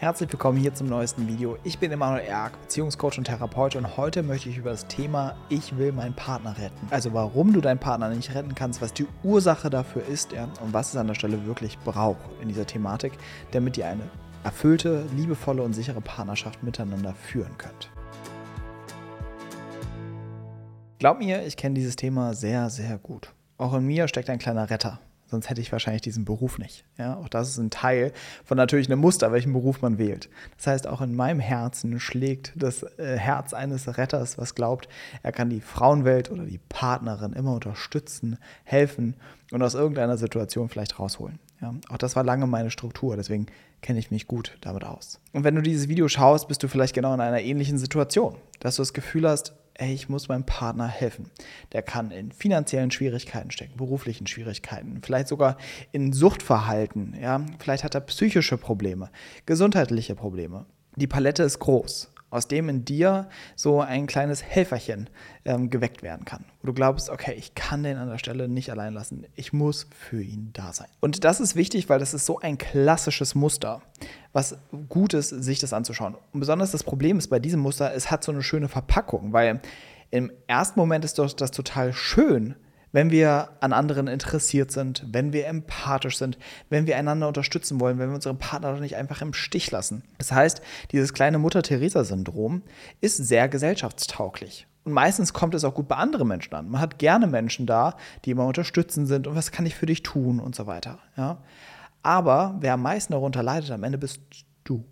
Herzlich willkommen hier zum neuesten Video. Ich bin Emanuel Erk, Beziehungscoach und Therapeut und heute möchte ich über das Thema Ich will meinen Partner retten. Also warum du deinen Partner nicht retten kannst, was die Ursache dafür ist ja, und was es an der Stelle wirklich braucht in dieser Thematik, damit ihr eine erfüllte, liebevolle und sichere Partnerschaft miteinander führen könnt. Glaub mir, ich kenne dieses Thema sehr, sehr gut. Auch in mir steckt ein kleiner Retter. Sonst hätte ich wahrscheinlich diesen Beruf nicht. Ja, auch das ist ein Teil von natürlich einem Muster, welchen Beruf man wählt. Das heißt, auch in meinem Herzen schlägt das äh, Herz eines Retters, was glaubt, er kann die Frauenwelt oder die Partnerin immer unterstützen, helfen und aus irgendeiner Situation vielleicht rausholen. Ja, auch das war lange meine Struktur, deswegen kenne ich mich gut damit aus. Und wenn du dieses Video schaust, bist du vielleicht genau in einer ähnlichen Situation, dass du das Gefühl hast, ey, ich muss meinem Partner helfen. Der kann in finanziellen Schwierigkeiten stecken, beruflichen Schwierigkeiten, vielleicht sogar in Suchtverhalten, ja, vielleicht hat er psychische Probleme, gesundheitliche Probleme. Die Palette ist groß aus dem in dir so ein kleines Helferchen ähm, geweckt werden kann. Wo du glaubst, okay, ich kann den an der Stelle nicht allein lassen. Ich muss für ihn da sein. Und das ist wichtig, weil das ist so ein klassisches Muster, was gut ist, sich das anzuschauen. Und besonders das Problem ist bei diesem Muster, es hat so eine schöne Verpackung, weil im ersten Moment ist das total schön, wenn wir an anderen interessiert sind, wenn wir empathisch sind, wenn wir einander unterstützen wollen, wenn wir unseren Partner doch nicht einfach im Stich lassen. Das heißt, dieses kleine Mutter-Theresa-Syndrom ist sehr gesellschaftstauglich. Und meistens kommt es auch gut bei anderen Menschen an. Man hat gerne Menschen da, die immer unterstützend sind und was kann ich für dich tun und so weiter. Ja? Aber wer am meisten darunter leidet, am Ende bist du.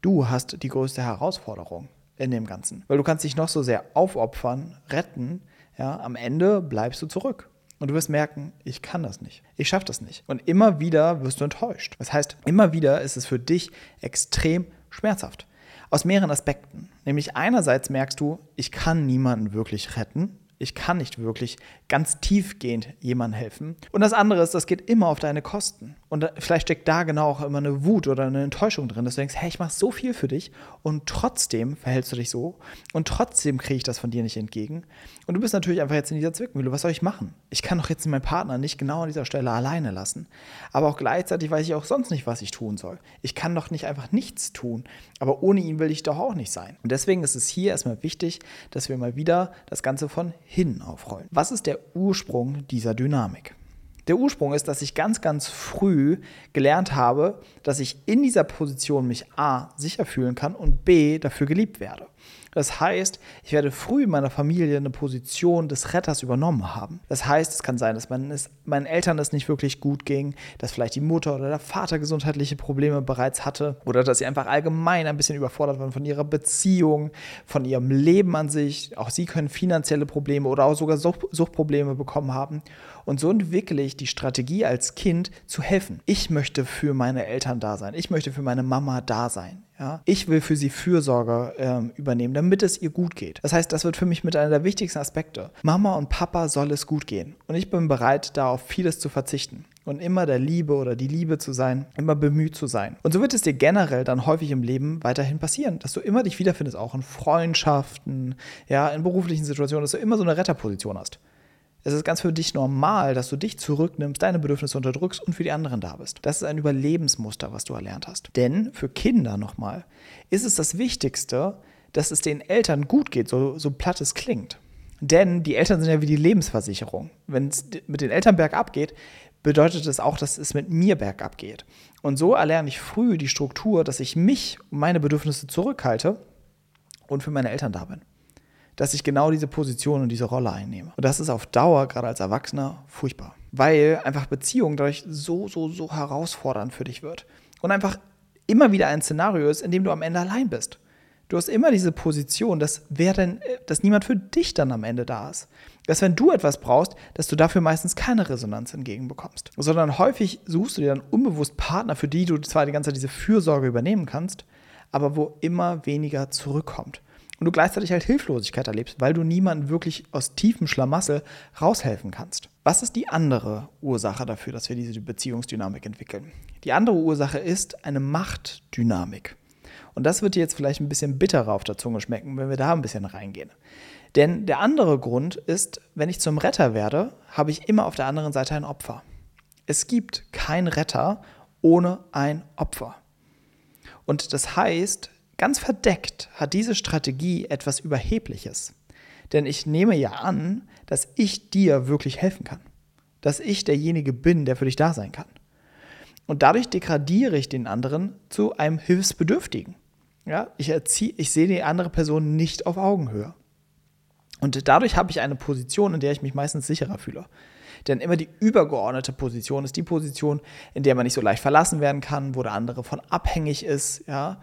Du hast die größte Herausforderung in dem Ganzen. Weil du kannst dich noch so sehr aufopfern, retten, ja, am Ende bleibst du zurück. Und du wirst merken, ich kann das nicht. Ich schaffe das nicht. Und immer wieder wirst du enttäuscht. Das heißt, immer wieder ist es für dich extrem schmerzhaft. Aus mehreren Aspekten. Nämlich einerseits merkst du, ich kann niemanden wirklich retten ich kann nicht wirklich ganz tiefgehend jemandem helfen. Und das andere ist, das geht immer auf deine Kosten. Und vielleicht steckt da genau auch immer eine Wut oder eine Enttäuschung drin, dass du denkst, hey, ich mache so viel für dich und trotzdem verhältst du dich so und trotzdem kriege ich das von dir nicht entgegen. Und du bist natürlich einfach jetzt in dieser Zwickmühle. Was soll ich machen? Ich kann doch jetzt meinen Partner nicht genau an dieser Stelle alleine lassen. Aber auch gleichzeitig weiß ich auch sonst nicht, was ich tun soll. Ich kann doch nicht einfach nichts tun. Aber ohne ihn will ich doch auch nicht sein. Und deswegen ist es hier erstmal wichtig, dass wir mal wieder das Ganze von hin aufrollen. Was ist der Ursprung dieser Dynamik? Der Ursprung ist, dass ich ganz, ganz früh gelernt habe, dass ich in dieser Position mich A sicher fühlen kann und B dafür geliebt werde. Das heißt, ich werde früh in meiner Familie eine Position des Retters übernommen haben. Das heißt, es kann sein, dass man es, meinen Eltern es nicht wirklich gut ging, dass vielleicht die Mutter oder der Vater gesundheitliche Probleme bereits hatte oder dass sie einfach allgemein ein bisschen überfordert waren von ihrer Beziehung, von ihrem Leben an sich. Auch sie können finanzielle Probleme oder auch sogar Suchtprobleme bekommen haben. Und so entwickle ich die Strategie als Kind zu helfen. Ich möchte für meine Eltern da sein. Ich möchte für meine Mama da sein. Ja? Ich will für sie Fürsorge ähm, übernehmen, damit es ihr gut geht. Das heißt, das wird für mich mit einer der wichtigsten Aspekte. Mama und Papa soll es gut gehen. Und ich bin bereit, da auf vieles zu verzichten. Und immer der Liebe oder die Liebe zu sein, immer bemüht zu sein. Und so wird es dir generell dann häufig im Leben weiterhin passieren, dass du immer dich wiederfindest, auch in Freundschaften, ja, in beruflichen Situationen, dass du immer so eine Retterposition hast. Es ist ganz für dich normal, dass du dich zurücknimmst, deine Bedürfnisse unterdrückst und für die anderen da bist. Das ist ein Überlebensmuster, was du erlernt hast. Denn für Kinder nochmal ist es das Wichtigste, dass es den Eltern gut geht, so, so platt es klingt. Denn die Eltern sind ja wie die Lebensversicherung. Wenn es mit den Eltern bergab geht, bedeutet es auch, dass es mit mir bergab geht. Und so erlerne ich früh die Struktur, dass ich mich und meine Bedürfnisse zurückhalte und für meine Eltern da bin dass ich genau diese Position und diese Rolle einnehme. Und das ist auf Dauer, gerade als Erwachsener, furchtbar. Weil einfach Beziehung dadurch so, so, so herausfordernd für dich wird. Und einfach immer wieder ein Szenario ist, in dem du am Ende allein bist. Du hast immer diese Position, dass, wer denn, dass niemand für dich dann am Ende da ist. Dass wenn du etwas brauchst, dass du dafür meistens keine Resonanz entgegenbekommst. Sondern häufig suchst du dir dann unbewusst Partner, für die du zwar die ganze Zeit diese Fürsorge übernehmen kannst, aber wo immer weniger zurückkommt und du gleichzeitig halt Hilflosigkeit erlebst, weil du niemanden wirklich aus tiefem Schlamassel raushelfen kannst. Was ist die andere Ursache dafür, dass wir diese Beziehungsdynamik entwickeln? Die andere Ursache ist eine Machtdynamik. Und das wird dir jetzt vielleicht ein bisschen bitterer auf der Zunge schmecken, wenn wir da ein bisschen reingehen. Denn der andere Grund ist, wenn ich zum Retter werde, habe ich immer auf der anderen Seite ein Opfer. Es gibt keinen Retter ohne ein Opfer. Und das heißt, ganz verdeckt hat diese Strategie etwas Überhebliches. Denn ich nehme ja an, dass ich dir wirklich helfen kann. Dass ich derjenige bin, der für dich da sein kann. Und dadurch degradiere ich den anderen zu einem Hilfsbedürftigen. Ja, ich, erziehe, ich sehe die andere Person nicht auf Augenhöhe. Und dadurch habe ich eine Position, in der ich mich meistens sicherer fühle. Denn immer die übergeordnete Position ist die Position, in der man nicht so leicht verlassen werden kann, wo der andere von abhängig ist, ja.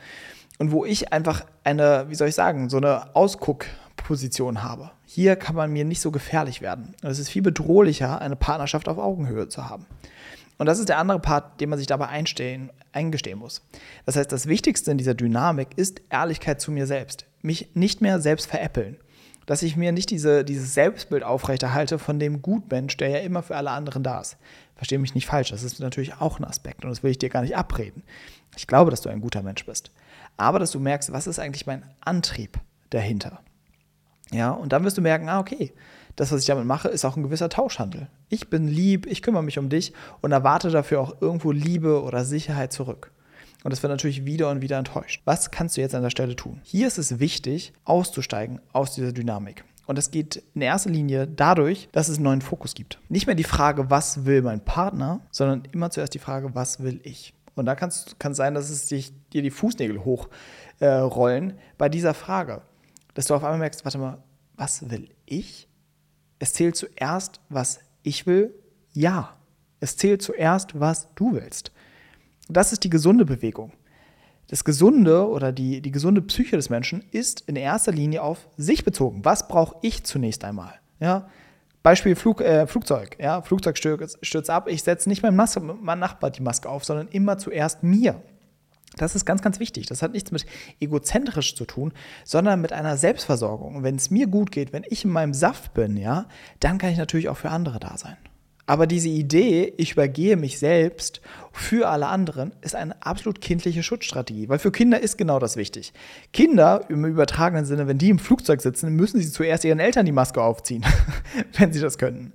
Und wo ich einfach eine, wie soll ich sagen, so eine Ausguckposition habe. Hier kann man mir nicht so gefährlich werden. Und es ist viel bedrohlicher, eine Partnerschaft auf Augenhöhe zu haben. Und das ist der andere Part, den man sich dabei einstehen, eingestehen muss. Das heißt, das Wichtigste in dieser Dynamik ist Ehrlichkeit zu mir selbst. Mich nicht mehr selbst veräppeln dass ich mir nicht diese, dieses Selbstbild aufrechterhalte von dem Gutmensch, der ja immer für alle anderen da ist. Verstehe mich nicht falsch, das ist natürlich auch ein Aspekt und das will ich dir gar nicht abreden. Ich glaube, dass du ein guter Mensch bist. Aber dass du merkst, was ist eigentlich mein Antrieb dahinter? Ja, und dann wirst du merken, ah, okay, das, was ich damit mache, ist auch ein gewisser Tauschhandel. Ich bin lieb, ich kümmere mich um dich und erwarte dafür auch irgendwo Liebe oder Sicherheit zurück. Und das wird natürlich wieder und wieder enttäuscht. Was kannst du jetzt an der Stelle tun? Hier ist es wichtig, auszusteigen aus dieser Dynamik. Und das geht in erster Linie dadurch, dass es einen neuen Fokus gibt. Nicht mehr die Frage, was will mein Partner, sondern immer zuerst die Frage, was will ich? Und da kann es sein, dass es dich, dir die Fußnägel hochrollen äh, bei dieser Frage. Dass du auf einmal merkst, warte mal, was will ich? Es zählt zuerst, was ich will. Ja. Es zählt zuerst, was du willst. Das ist die gesunde Bewegung. Das Gesunde oder die, die gesunde Psyche des Menschen ist in erster Linie auf sich bezogen. Was brauche ich zunächst einmal? Ja? Beispiel Flug, äh, Flugzeug. Ja? Flugzeug stürzt, stürzt ab. Ich setze nicht meinem, meinem Nachbar die Maske auf, sondern immer zuerst mir. Das ist ganz, ganz wichtig. Das hat nichts mit egozentrisch zu tun, sondern mit einer Selbstversorgung. Und wenn es mir gut geht, wenn ich in meinem Saft bin, ja, dann kann ich natürlich auch für andere da sein. Aber diese Idee, ich übergehe mich selbst für alle anderen, ist eine absolut kindliche Schutzstrategie, weil für Kinder ist genau das wichtig. Kinder, im übertragenen Sinne, wenn die im Flugzeug sitzen, müssen sie zuerst ihren Eltern die Maske aufziehen, wenn sie das könnten.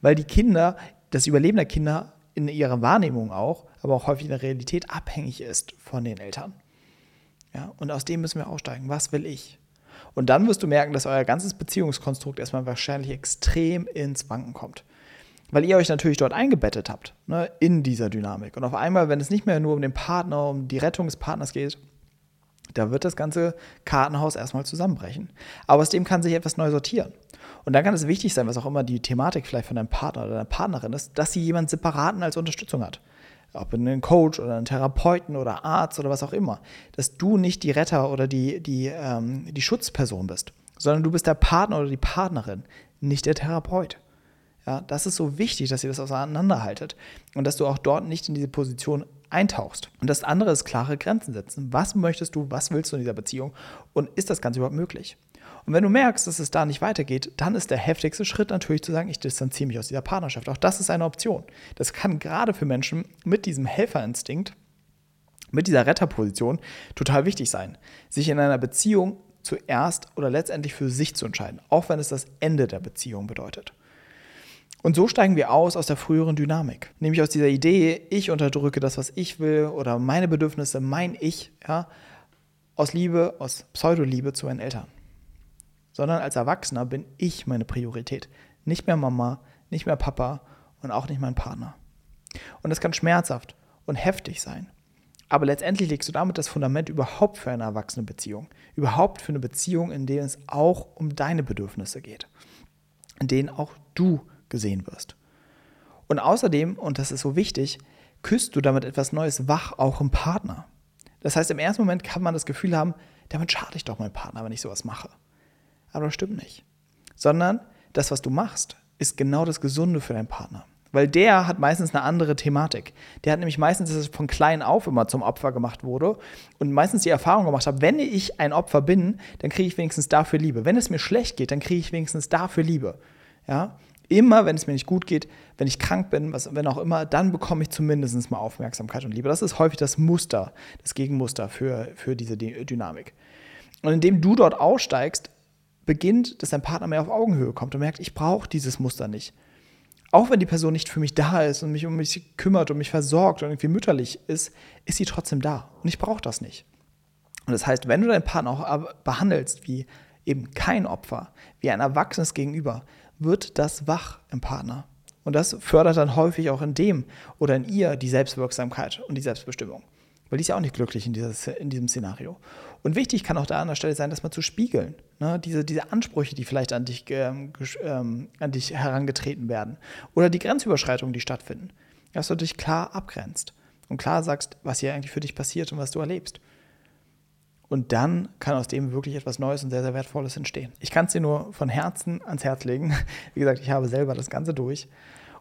Weil die Kinder, das Überleben der Kinder in ihrer Wahrnehmung auch, aber auch häufig in der Realität abhängig ist von den Eltern. Ja, und aus dem müssen wir aussteigen. Was will ich? Und dann wirst du merken, dass euer ganzes Beziehungskonstrukt erstmal wahrscheinlich extrem ins Wanken kommt weil ihr euch natürlich dort eingebettet habt, ne, in dieser Dynamik. Und auf einmal, wenn es nicht mehr nur um den Partner, um die Rettung des Partners geht, da wird das ganze Kartenhaus erstmal zusammenbrechen. Aber aus dem kann sich etwas neu sortieren. Und dann kann es wichtig sein, was auch immer die Thematik vielleicht von deinem Partner oder deiner Partnerin ist, dass sie jemanden separaten als Unterstützung hat. Ob einen Coach oder einen Therapeuten oder Arzt oder was auch immer. Dass du nicht die Retter oder die, die, ähm, die Schutzperson bist, sondern du bist der Partner oder die Partnerin, nicht der Therapeut. Ja, das ist so wichtig, dass ihr das auseinanderhaltet und dass du auch dort nicht in diese Position eintauchst. Und das andere ist klare Grenzen setzen. Was möchtest du, was willst du in dieser Beziehung und ist das Ganze überhaupt möglich? Und wenn du merkst, dass es da nicht weitergeht, dann ist der heftigste Schritt natürlich zu sagen, ich distanziere mich aus dieser Partnerschaft. Auch das ist eine Option. Das kann gerade für Menschen mit diesem Helferinstinkt, mit dieser Retterposition total wichtig sein, sich in einer Beziehung zuerst oder letztendlich für sich zu entscheiden, auch wenn es das Ende der Beziehung bedeutet. Und so steigen wir aus aus der früheren Dynamik. Nämlich aus dieser Idee, ich unterdrücke das, was ich will oder meine Bedürfnisse, mein Ich, ja, aus Liebe, aus Pseudoliebe zu meinen Eltern. Sondern als Erwachsener bin ich meine Priorität. Nicht mehr Mama, nicht mehr Papa und auch nicht mein Partner. Und das kann schmerzhaft und heftig sein. Aber letztendlich legst du damit das Fundament überhaupt für eine erwachsene Beziehung. Überhaupt für eine Beziehung, in der es auch um deine Bedürfnisse geht. In denen auch du gesehen wirst. Und außerdem, und das ist so wichtig, küsst du damit etwas Neues wach, auch im Partner. Das heißt, im ersten Moment kann man das Gefühl haben, damit schade ich doch meinem Partner, wenn ich sowas mache. Aber das stimmt nicht. Sondern das, was du machst, ist genau das Gesunde für deinen Partner. Weil der hat meistens eine andere Thematik. Der hat nämlich meistens, dass es von klein auf immer zum Opfer gemacht wurde und meistens die Erfahrung gemacht hat, wenn ich ein Opfer bin, dann kriege ich wenigstens dafür Liebe. Wenn es mir schlecht geht, dann kriege ich wenigstens dafür Liebe. Ja? Immer, wenn es mir nicht gut geht, wenn ich krank bin, was, wenn auch immer, dann bekomme ich zumindest mal Aufmerksamkeit und Liebe. Das ist häufig das Muster, das Gegenmuster für, für diese Dynamik. Und indem du dort aussteigst, beginnt, dass dein Partner mehr auf Augenhöhe kommt und merkt, ich brauche dieses Muster nicht. Auch wenn die Person nicht für mich da ist und mich um mich kümmert und mich versorgt und irgendwie mütterlich ist, ist sie trotzdem da. Und ich brauche das nicht. Und das heißt, wenn du deinen Partner auch behandelst wie eben kein Opfer, wie ein Erwachsenes gegenüber, wird das wach im Partner. Und das fördert dann häufig auch in dem oder in ihr die Selbstwirksamkeit und die Selbstbestimmung. Weil die ist ja auch nicht glücklich in, dieses, in diesem Szenario. Und wichtig kann auch da an der Stelle sein, das mal zu spiegeln. Ne? Diese, diese Ansprüche, die vielleicht an dich, ähm, ähm, an dich herangetreten werden. Oder die Grenzüberschreitungen, die stattfinden. Dass du dich klar abgrenzt und klar sagst, was hier eigentlich für dich passiert und was du erlebst. Und dann kann aus dem wirklich etwas Neues und sehr, sehr Wertvolles entstehen. Ich kann es dir nur von Herzen ans Herz legen. Wie gesagt, ich habe selber das Ganze durch.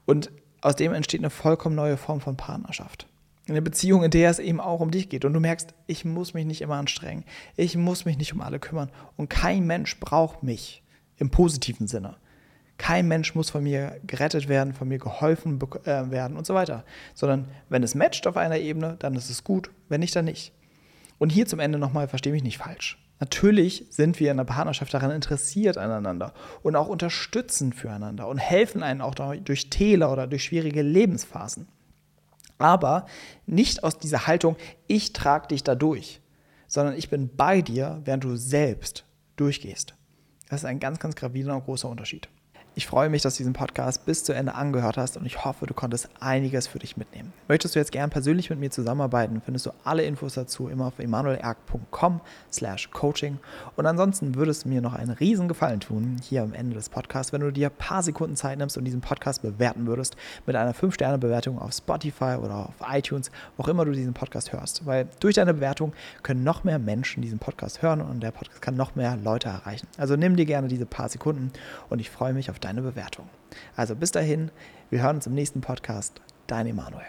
Und aus dem entsteht eine vollkommen neue Form von Partnerschaft. Eine Beziehung, in der es eben auch um dich geht. Und du merkst, ich muss mich nicht immer anstrengen. Ich muss mich nicht um alle kümmern. Und kein Mensch braucht mich im positiven Sinne. Kein Mensch muss von mir gerettet werden, von mir geholfen äh, werden und so weiter. Sondern wenn es matcht auf einer Ebene, dann ist es gut. Wenn nicht, dann nicht. Und hier zum Ende nochmal, verstehe mich nicht falsch. Natürlich sind wir in der Partnerschaft daran interessiert aneinander und auch unterstützen füreinander und helfen einen auch durch Täler oder durch schwierige Lebensphasen aber nicht aus dieser Haltung, ich trage dich da durch, sondern ich bin bei dir, während du selbst durchgehst. Das ist ein ganz, ganz gravierender und großer Unterschied. Ich freue mich, dass du diesen Podcast bis zu Ende angehört hast und ich hoffe, du konntest einiges für dich mitnehmen. Möchtest du jetzt gern persönlich mit mir zusammenarbeiten, findest du alle Infos dazu immer auf emanuelerg.com slash coaching und ansonsten würdest du mir noch einen riesen Gefallen tun, hier am Ende des Podcasts, wenn du dir ein paar Sekunden Zeit nimmst und diesen Podcast bewerten würdest mit einer 5-Sterne-Bewertung auf Spotify oder auf iTunes, wo auch immer du diesen Podcast hörst, weil durch deine Bewertung können noch mehr Menschen diesen Podcast hören und der Podcast kann noch mehr Leute erreichen. Also nimm dir gerne diese paar Sekunden und ich freue mich auf deine Bewertung. Also bis dahin, wir hören uns im nächsten Podcast. Dein Emanuel.